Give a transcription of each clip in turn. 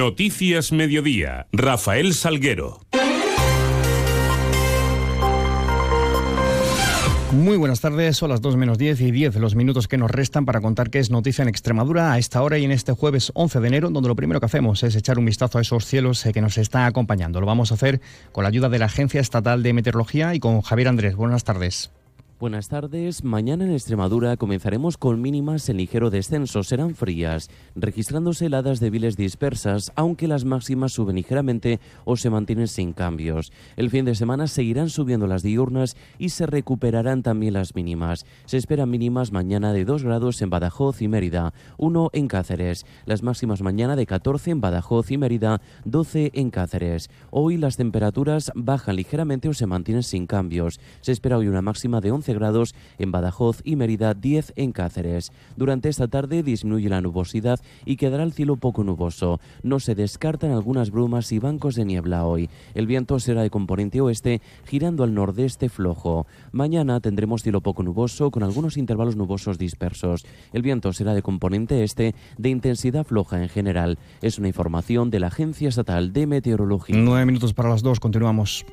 Noticias Mediodía. Rafael Salguero. Muy buenas tardes, son las 2 menos 10 y 10 los minutos que nos restan para contar qué es noticia en Extremadura a esta hora y en este jueves 11 de enero, donde lo primero que hacemos es echar un vistazo a esos cielos eh, que nos están acompañando. Lo vamos a hacer con la ayuda de la Agencia Estatal de Meteorología y con Javier Andrés. Buenas tardes. Buenas tardes. Mañana en Extremadura comenzaremos con mínimas en ligero descenso. Serán frías, registrándose heladas débiles dispersas, aunque las máximas suben ligeramente o se mantienen sin cambios. El fin de semana seguirán subiendo las diurnas y se recuperarán también las mínimas. Se esperan mínimas mañana de 2 grados en Badajoz y Mérida, 1 en Cáceres. Las máximas mañana de 14 en Badajoz y Mérida, 12 en Cáceres. Hoy las temperaturas bajan ligeramente o se mantienen sin cambios. Se espera hoy una máxima de 11 grados en Badajoz y Mérida, 10 en Cáceres. Durante esta tarde disminuye la nubosidad y quedará el cielo poco nuboso. No se descartan algunas brumas y bancos de niebla hoy. El viento será de componente oeste, girando al nordeste flojo. Mañana tendremos cielo poco nuboso con algunos intervalos nubosos dispersos. El viento será de componente este, de intensidad floja en general. Es una información de la Agencia Estatal de Meteorología. Nueve minutos para las dos, continuamos.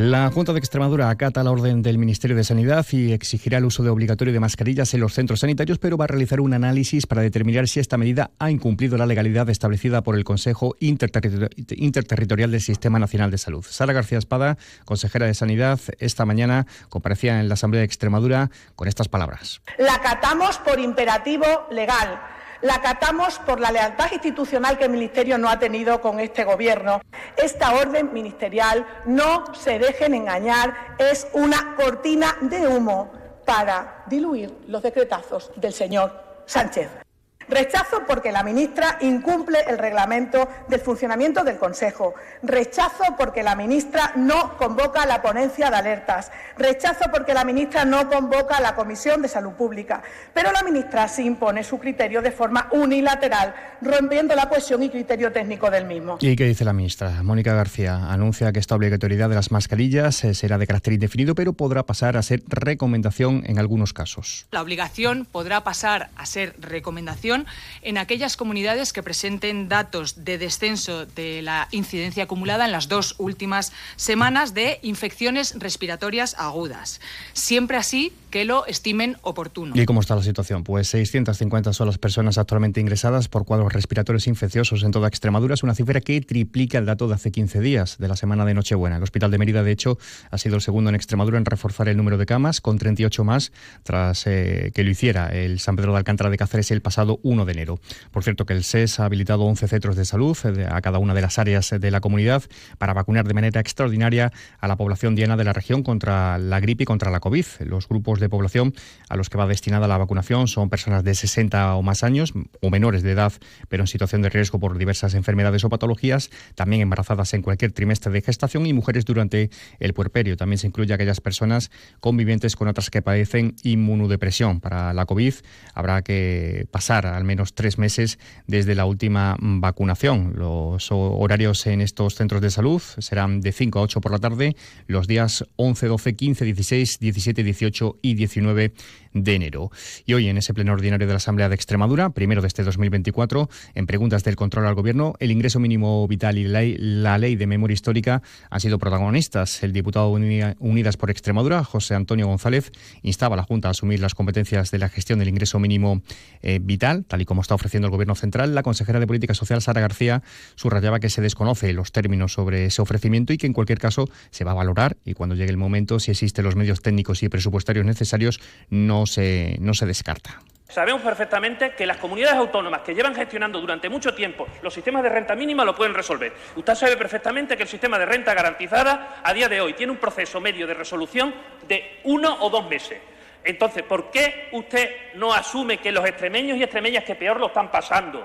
La Junta de Extremadura acata la orden del Ministerio de Sanidad y exigirá el uso de obligatorio de mascarillas en los centros sanitarios, pero va a realizar un análisis para determinar si esta medida ha incumplido la legalidad establecida por el Consejo Interterritorial del Sistema Nacional de Salud. Sara García Espada, consejera de Sanidad, esta mañana comparecía en la Asamblea de Extremadura con estas palabras. La acatamos por imperativo legal la acatamos por la lealtad institucional que el Ministerio no ha tenido con este Gobierno. Esta orden ministerial, no se dejen engañar, es una cortina de humo para diluir los decretazos del señor Sánchez. Rechazo porque la ministra incumple el reglamento del funcionamiento del Consejo. Rechazo porque la ministra no convoca la ponencia de alertas. Rechazo porque la ministra no convoca la Comisión de Salud Pública. Pero la ministra sí impone su criterio de forma unilateral, rompiendo la cohesión y criterio técnico del mismo. ¿Y qué dice la ministra? Mónica García anuncia que esta obligatoriedad de las mascarillas eh, será de carácter indefinido, pero podrá pasar a ser recomendación en algunos casos. La obligación podrá pasar a ser recomendación en aquellas comunidades que presenten datos de descenso de la incidencia acumulada en las dos últimas semanas de infecciones respiratorias agudas. Siempre así que lo estimen oportuno. ¿Y cómo está la situación? Pues 650 son las personas actualmente ingresadas por cuadros respiratorios infecciosos en toda Extremadura. Es una cifra que triplica el dato de hace 15 días, de la semana de Nochebuena. El Hospital de Mérida, de hecho, ha sido el segundo en Extremadura en reforzar el número de camas, con 38 más, tras eh, que lo hiciera el San Pedro de Alcántara de Cáceres el pasado 1 de enero. Por cierto, que el SES ha habilitado 11 centros de salud eh, a cada una de las áreas de la comunidad para vacunar de manera extraordinaria a la población diana de la región contra la gripe y contra la COVID. Los grupos de población a los que va destinada la vacunación son personas de 60 o más años o menores de edad, pero en situación de riesgo por diversas enfermedades o patologías, también embarazadas en cualquier trimestre de gestación y mujeres durante el puerperio. También se incluye aquellas personas convivientes con otras que padecen inmunodepresión. Para la COVID habrá que pasar al menos tres meses desde la última vacunación. Los horarios en estos centros de salud serán de 5 a 8 por la tarde los días 11, 12, 15, 16, 17, 18 y 19 de enero. Y hoy, en ese pleno ordinario de la Asamblea de Extremadura, primero de este 2024, en preguntas del control al Gobierno, el ingreso mínimo vital y la ley, de memoria histórica han sido protagonistas. El diputado Unidas por Extremadura, José Antonio González, instaba a la Junta a asumir las competencias de la gestión del ingreso mínimo eh, vital, tal y como está ofreciendo el Gobierno central. La consejera de Política Social, Sara García, subrayaba que se desconoce los términos sobre ese ofrecimiento y que en cualquier caso se va a valorar y cuando llegue el momento, si existen los medios técnicos y presupuestarios necesarios, no se descarta. Sabemos perfectamente que las comunidades autónomas que llevan gestionando durante mucho tiempo los sistemas de renta mínima lo pueden resolver. Usted sabe perfectamente que el sistema de renta garantizada a día de hoy tiene un proceso medio de resolución de uno o dos meses. Entonces, ¿por qué usted no asume que los extremeños y extremeñas que peor lo están pasando,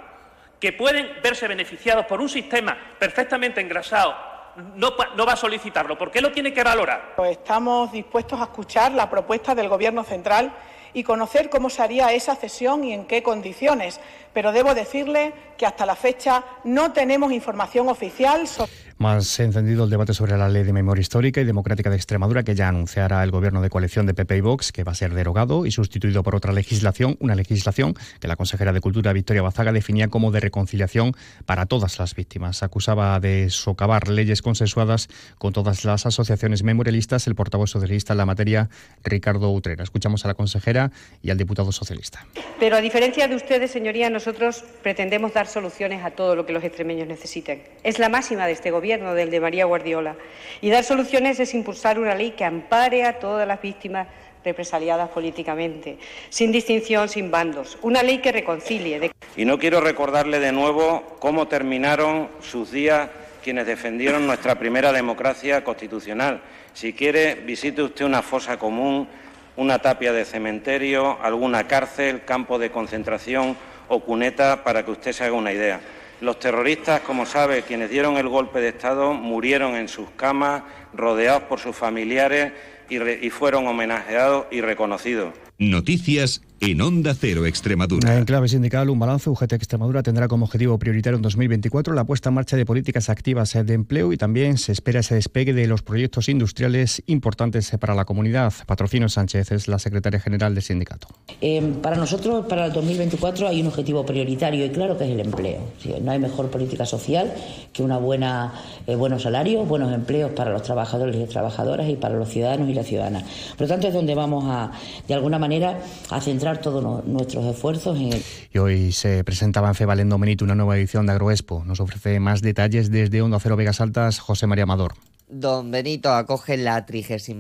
que pueden verse beneficiados por un sistema perfectamente engrasado, no, va a solicitarlo? ¿Por qué lo tiene que valorar? Pues estamos dispuestos a escuchar la propuesta del Gobierno central y conocer cómo se haría esa cesión y en qué condiciones. Pero debo decirle que hasta la fecha no tenemos información oficial sobre. Más encendido el debate sobre la ley de memoria histórica y democrática de Extremadura que ya anunciará el gobierno de coalición de PP y Vox que va a ser derogado y sustituido por otra legislación, una legislación que la consejera de Cultura Victoria Bazaga definía como de reconciliación para todas las víctimas. Acusaba de socavar leyes consensuadas con todas las asociaciones memorialistas el portavoz socialista en la materia Ricardo Utrera. Escuchamos a la consejera y al diputado socialista. Pero a diferencia de ustedes, señoría, nosotros pretendemos dar soluciones a todo lo que los extremeños necesiten. Es la máxima de este gobierno gobierno del de María Guardiola. Y dar soluciones es impulsar una ley que ampare a todas las víctimas represaliadas políticamente, sin distinción, sin bandos. Una ley que reconcilie. Y no quiero recordarle de nuevo cómo terminaron sus días quienes defendieron nuestra primera democracia constitucional. Si quiere, visite usted una fosa común, una tapia de cementerio, alguna cárcel, campo de concentración o cuneta para que usted se haga una idea. Los terroristas, como sabe, quienes dieron el golpe de Estado, murieron en sus camas, rodeados por sus familiares y, fueron homenajeados y reconocidos. Noticias en Onda Cero Extremadura. En clave sindical, un balance. UGT Extremadura tendrá como objetivo prioritario en 2024 la puesta en marcha de políticas activas de empleo y también se espera ese despegue de los proyectos industriales importantes para la comunidad. Patrocino Sánchez es la secretaria general del sindicato. Eh, para nosotros, para el 2024 hay un objetivo prioritario y claro que es el empleo. no hay mejor política social que una buena eh, buenos salarios, buenos empleos para los trabajadores y trabajadoras y para los ciudadanos y las ciudadanas. Por lo tanto, es donde vamos a, de alguna manera, a centrar todos nuestros esfuerzos en Y hoy se presentaba en Feval en Domenito una nueva edición de Agroexpo. Nos ofrece más detalles desde Onda Cero Vegas Altas, José María Amador. Don Benito acoge la 36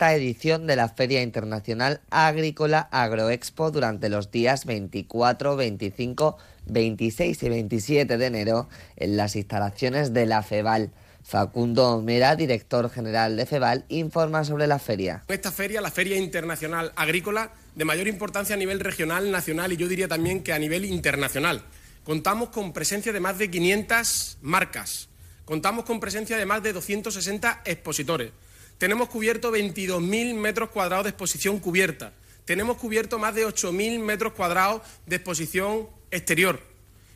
edición de la Feria Internacional Agrícola Agroexpo durante los días 24, 25, 26 y 27 de enero en las instalaciones de la FEVAL. Facundo Mera, director general de FEVAL, informa sobre la feria. Esta feria, la Feria Internacional Agrícola, de mayor importancia a nivel regional, nacional y yo diría también que a nivel internacional. Contamos con presencia de más de 500 marcas, contamos con presencia de más de 260 expositores, tenemos cubierto 22.000 metros cuadrados de exposición cubierta, tenemos cubierto más de 8.000 metros cuadrados de exposición exterior.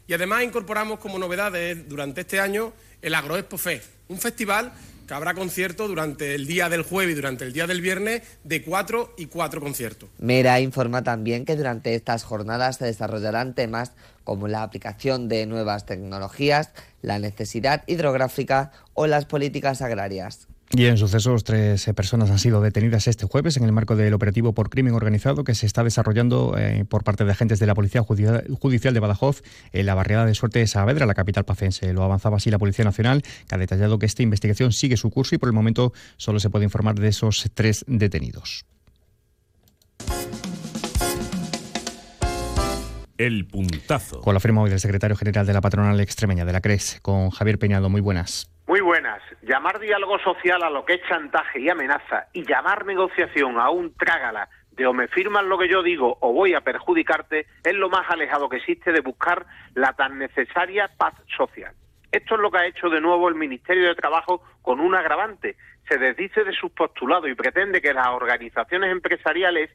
Y además incorporamos como novedades durante este año el Agroexpo Fe, un festival habrá conciertos durante el día del jueves y durante el día del viernes de cuatro y cuatro conciertos. Mera informa también que durante estas jornadas se desarrollarán temas como la aplicación de nuevas tecnologías, la necesidad hidrográfica o las políticas agrarias. Y en sucesos, tres eh, personas han sido detenidas este jueves en el marco del operativo por crimen organizado que se está desarrollando eh, por parte de agentes de la Policía Judicial de Badajoz en la barriada de Suerte de Saavedra, la capital pacense. Lo avanzaba así la Policía Nacional, que ha detallado que esta investigación sigue su curso y por el momento solo se puede informar de esos tres detenidos. El puntazo. Con la firma hoy del secretario general de la patronal extremeña de la CRES, con Javier Peñado. Muy buenas. Muy buenas. Llamar diálogo social a lo que es chantaje y amenaza y llamar negociación a un trágala de o me firman lo que yo digo o voy a perjudicarte es lo más alejado que existe de buscar la tan necesaria paz social. Esto es lo que ha hecho de nuevo el Ministerio de Trabajo con un agravante. Se desdice de sus postulados y pretende que las organizaciones empresariales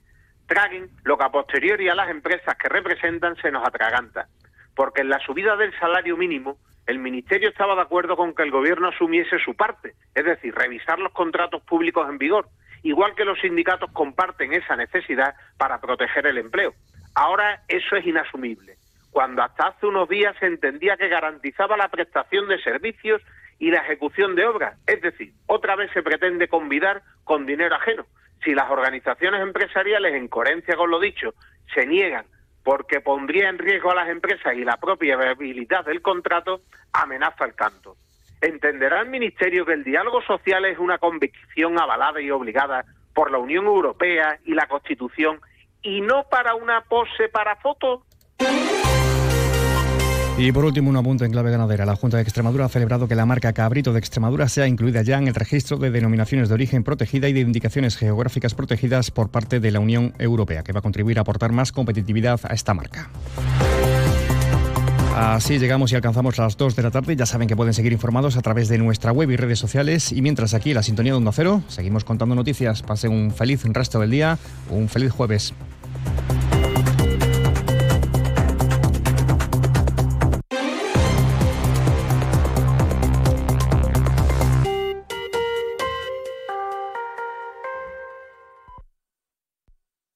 traguen lo que a posteriori a las empresas que representan se nos atraganta. Porque en la subida del salario mínimo el Ministerio estaba de acuerdo con que el Gobierno asumiese su parte, es decir, revisar los contratos públicos en vigor, igual que los sindicatos comparten esa necesidad para proteger el empleo. Ahora eso es inasumible, cuando hasta hace unos días se entendía que garantizaba la prestación de servicios y la ejecución de obras, es decir, otra vez se pretende convidar con dinero ajeno. Si las organizaciones empresariales, en coherencia con lo dicho, se niegan porque pondría en riesgo a las empresas y la propia viabilidad del contrato, amenaza el canto. ¿Entenderá el Ministerio que el diálogo social es una convicción avalada y obligada por la Unión Europea y la Constitución y no para una pose para fotos? Y por último, un apunte en clave ganadera. La Junta de Extremadura ha celebrado que la marca Cabrito de Extremadura sea incluida ya en el registro de denominaciones de origen protegida y de indicaciones geográficas protegidas por parte de la Unión Europea, que va a contribuir a aportar más competitividad a esta marca. Así llegamos y alcanzamos las 2 de la tarde. Ya saben que pueden seguir informados a través de nuestra web y redes sociales. Y mientras aquí, la sintonía de Onda Cero, seguimos contando noticias. Pasen un feliz resto del día, un feliz jueves.